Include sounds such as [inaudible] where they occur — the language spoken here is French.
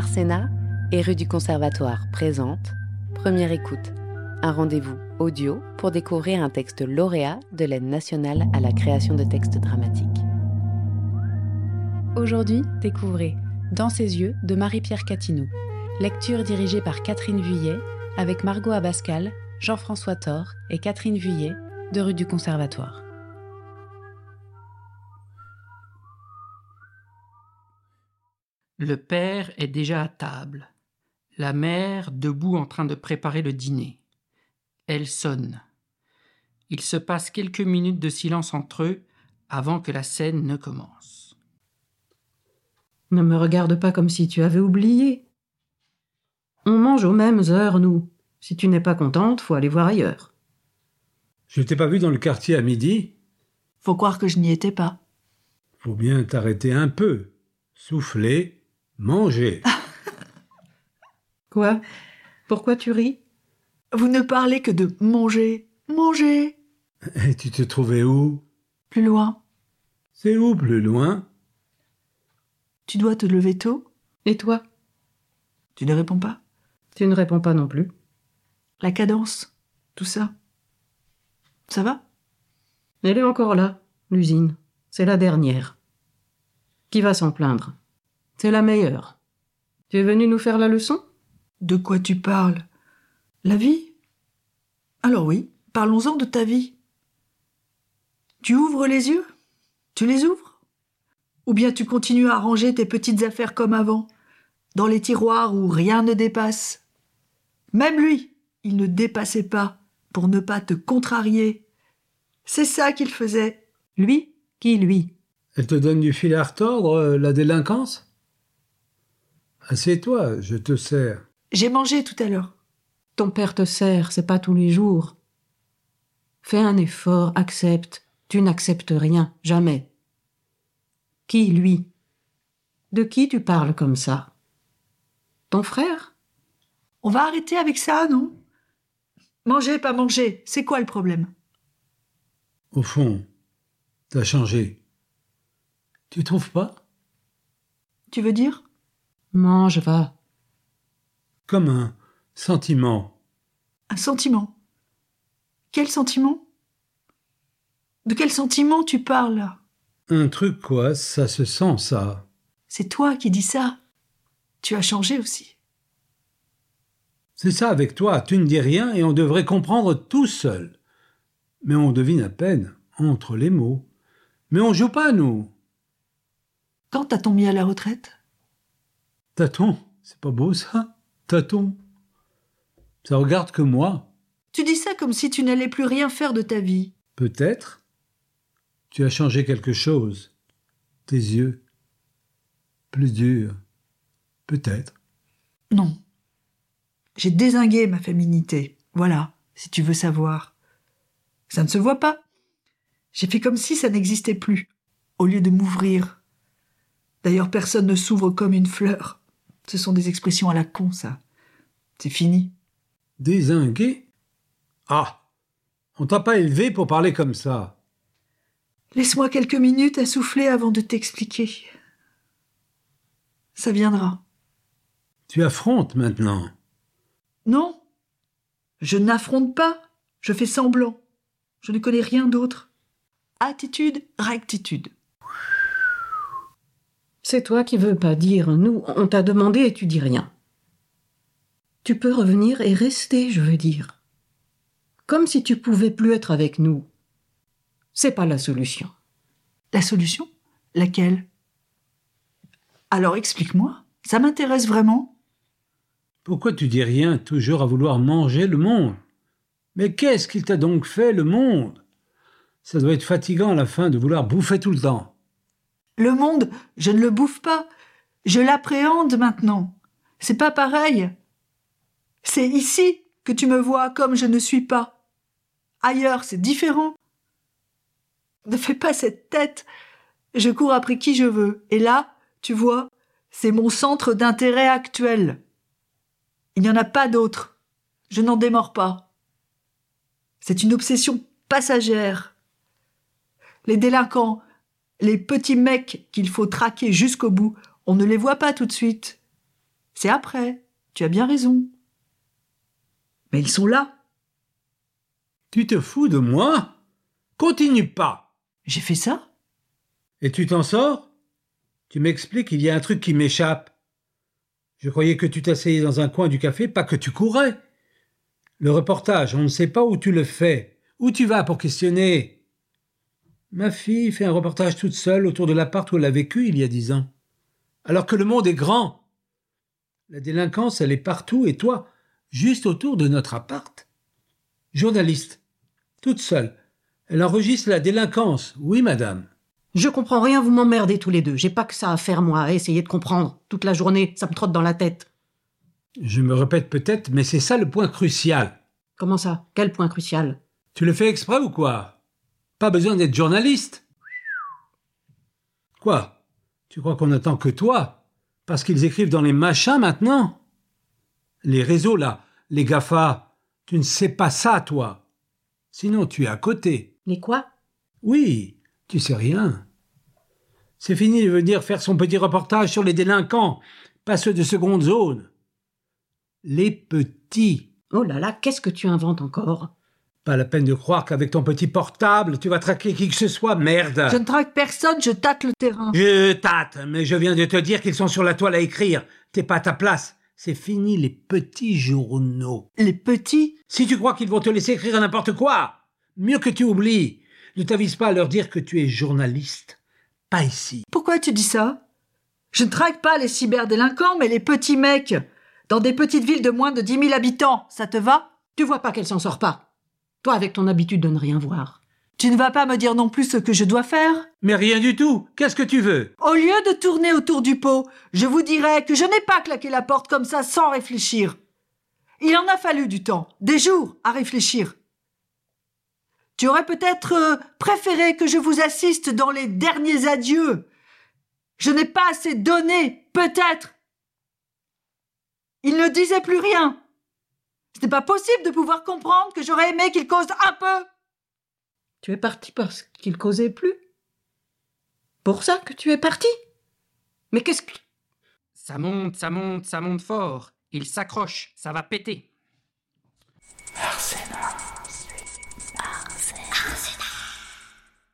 Arsena et rue du Conservatoire présente Première écoute, un rendez-vous audio pour découvrir un texte lauréat de l'aide nationale à la création de textes dramatiques. Aujourd'hui, découvrez Dans ses yeux de Marie-Pierre Catinou. Lecture dirigée par Catherine Vuillet avec Margot Abascal, Jean-François Thor et Catherine Vuillet de rue du Conservatoire. Le père est déjà à table. La mère debout en train de préparer le dîner. Elle sonne. Il se passe quelques minutes de silence entre eux avant que la scène ne commence. Ne me regarde pas comme si tu avais oublié. On mange aux mêmes heures, nous. Si tu n'es pas contente, faut aller voir ailleurs. Je t'ai pas vu dans le quartier à midi. Faut croire que je n'y étais pas. Faut bien t'arrêter un peu. Souffler, manger. [laughs] Quoi? Pourquoi tu ris? Vous ne parlez que de manger, manger. Et tu te trouvais où? Plus loin. C'est où plus loin? Tu dois te lever tôt. Et toi? Tu ne réponds pas. Tu ne réponds pas non plus. La cadence, tout ça. Ça va? Elle est encore là, l'usine. C'est la dernière. Qui va s'en plaindre? C'est la meilleure. Tu es venu nous faire la leçon? De quoi tu parles? La vie? Alors oui, parlons-en de ta vie. Tu ouvres les yeux? Tu les ouvres? Ou bien tu continues à ranger tes petites affaires comme avant, dans les tiroirs où rien ne dépasse? Même lui, il ne dépassait pas pour ne pas te contrarier. C'est ça qu'il faisait. Lui? Qui lui? Elle te donne du fil à retordre, euh, la délinquance? Assieds-toi, je te sers. J'ai mangé tout à l'heure. Ton père te sert, c'est pas tous les jours. Fais un effort, accepte. Tu n'acceptes rien, jamais. Qui, lui? De qui tu parles comme ça? Ton frère? On va arrêter avec ça, non? Manger, pas manger, c'est quoi le problème? Au fond, t'as changé. Tu trouves pas? Tu veux dire? Mange, va. Comme un sentiment. Un sentiment. Quel sentiment? De quel sentiment tu parles? Là Un truc quoi, ça se sent ça. C'est toi qui dis ça. Tu as changé aussi. C'est ça avec toi, tu ne dis rien et on devrait comprendre tout seul. Mais on devine à peine, entre les mots. Mais on joue pas, nous. Quand t'as-t-on mis à la retraite? Tâton, c'est pas beau ça? Tâton. Ça regarde que moi. Tu dis ça comme si tu n'allais plus rien faire de ta vie. Peut-être. Tu as changé quelque chose. Tes yeux. Plus durs. Peut-être. Non. J'ai désingué ma féminité. Voilà, si tu veux savoir. Ça ne se voit pas. J'ai fait comme si ça n'existait plus, au lieu de m'ouvrir. D'ailleurs, personne ne s'ouvre comme une fleur. Ce sont des expressions à la con, ça. C'est fini. Désingué? Ah On t'a pas élevé pour parler comme ça. Laisse-moi quelques minutes à souffler avant de t'expliquer. Ça viendra. Tu affrontes maintenant. Non. Je n'affronte pas. Je fais semblant. Je ne connais rien d'autre. Attitude, rectitude. C'est toi qui veux pas dire. Nous, on t'a demandé et tu dis rien. Tu peux revenir et rester, je veux dire. Comme si tu pouvais plus être avec nous. C'est pas la solution. La solution? Laquelle? Alors explique-moi. Ça m'intéresse vraiment. Pourquoi tu dis rien toujours à vouloir manger le monde? Mais qu'est-ce qu'il t'a donc fait, le monde? Ça doit être fatigant à la fin de vouloir bouffer tout le temps. Le monde, je ne le bouffe pas. Je l'appréhende maintenant. C'est pas pareil. C'est ici que tu me vois comme je ne suis pas. Ailleurs, c'est différent. Ne fais pas cette tête. Je cours après qui je veux. Et là, tu vois, c'est mon centre d'intérêt actuel. Il n'y en a pas d'autre. Je n'en démords pas. C'est une obsession passagère. Les délinquants, les petits mecs qu'il faut traquer jusqu'au bout, on ne les voit pas tout de suite. C'est après. Tu as bien raison. Mais ils sont là. Tu te fous de moi? Continue pas. J'ai fait ça Et tu t'en sors? Tu m'expliques, il y a un truc qui m'échappe. Je croyais que tu t'asseyais dans un coin du café, pas que tu courais. Le reportage, on ne sait pas où tu le fais. Où tu vas pour questionner? Ma fille fait un reportage toute seule autour de l'appart où elle a vécu il y a dix ans. Alors que le monde est grand. La délinquance, elle est partout, et toi, juste autour de notre appart. Journaliste, toute seule. Elle enregistre la délinquance, oui, madame. Je comprends rien, vous m'emmerdez tous les deux. J'ai pas que ça à faire, moi, à essayer de comprendre. Toute la journée, ça me trotte dans la tête. Je me répète peut-être, mais c'est ça le point crucial. Comment ça? Quel point crucial? Tu le fais exprès ou quoi? Pas besoin d'être journaliste. Quoi? Tu crois qu'on attend que toi? Parce qu'ils écrivent dans les machins maintenant? Les réseaux là, les GAFA, tu ne sais pas ça, toi. Sinon, tu es à côté. Les quoi? Oui, tu sais rien. C'est fini de venir faire son petit reportage sur les délinquants, pas ceux de seconde zone. Les petits. Oh là là, qu'est-ce que tu inventes encore? Pas la peine de croire qu'avec ton petit portable, tu vas traquer qui que ce soit, merde. Je ne traque personne, je tâte le terrain. Je tâte, mais je viens de te dire qu'ils sont sur la toile à écrire. T'es pas à ta place. C'est fini les petits journaux. Les petits? Si tu crois qu'ils vont te laisser écrire n'importe quoi, mieux que tu oublies. Ne t'avise pas à leur dire que tu es journaliste. Pas ici. Pourquoi tu dis ça? Je ne traque pas les cyberdélinquants, mais les petits mecs. Dans des petites villes de moins de 10 000 habitants, ça te va? Tu vois pas qu'elle s'en sort pas. Toi, avec ton habitude de ne rien voir. Tu ne vas pas me dire non plus ce que je dois faire? Mais rien du tout. Qu'est-ce que tu veux? Au lieu de tourner autour du pot, je vous dirais que je n'ai pas claqué la porte comme ça sans réfléchir. Il en a fallu du temps, des jours, à réfléchir. Tu aurais peut-être euh, préféré que je vous assiste dans les derniers adieux. Je n'ai pas assez donné, peut-être. Il ne disait plus rien. Ce n'est pas possible de pouvoir comprendre que j'aurais aimé qu'il cause un peu. Tu es parti parce qu'il causait plus? Pour ça que tu es parti? Mais qu'est-ce que... Ça monte, ça monte, ça monte fort. Il s'accroche, ça va péter. Arsène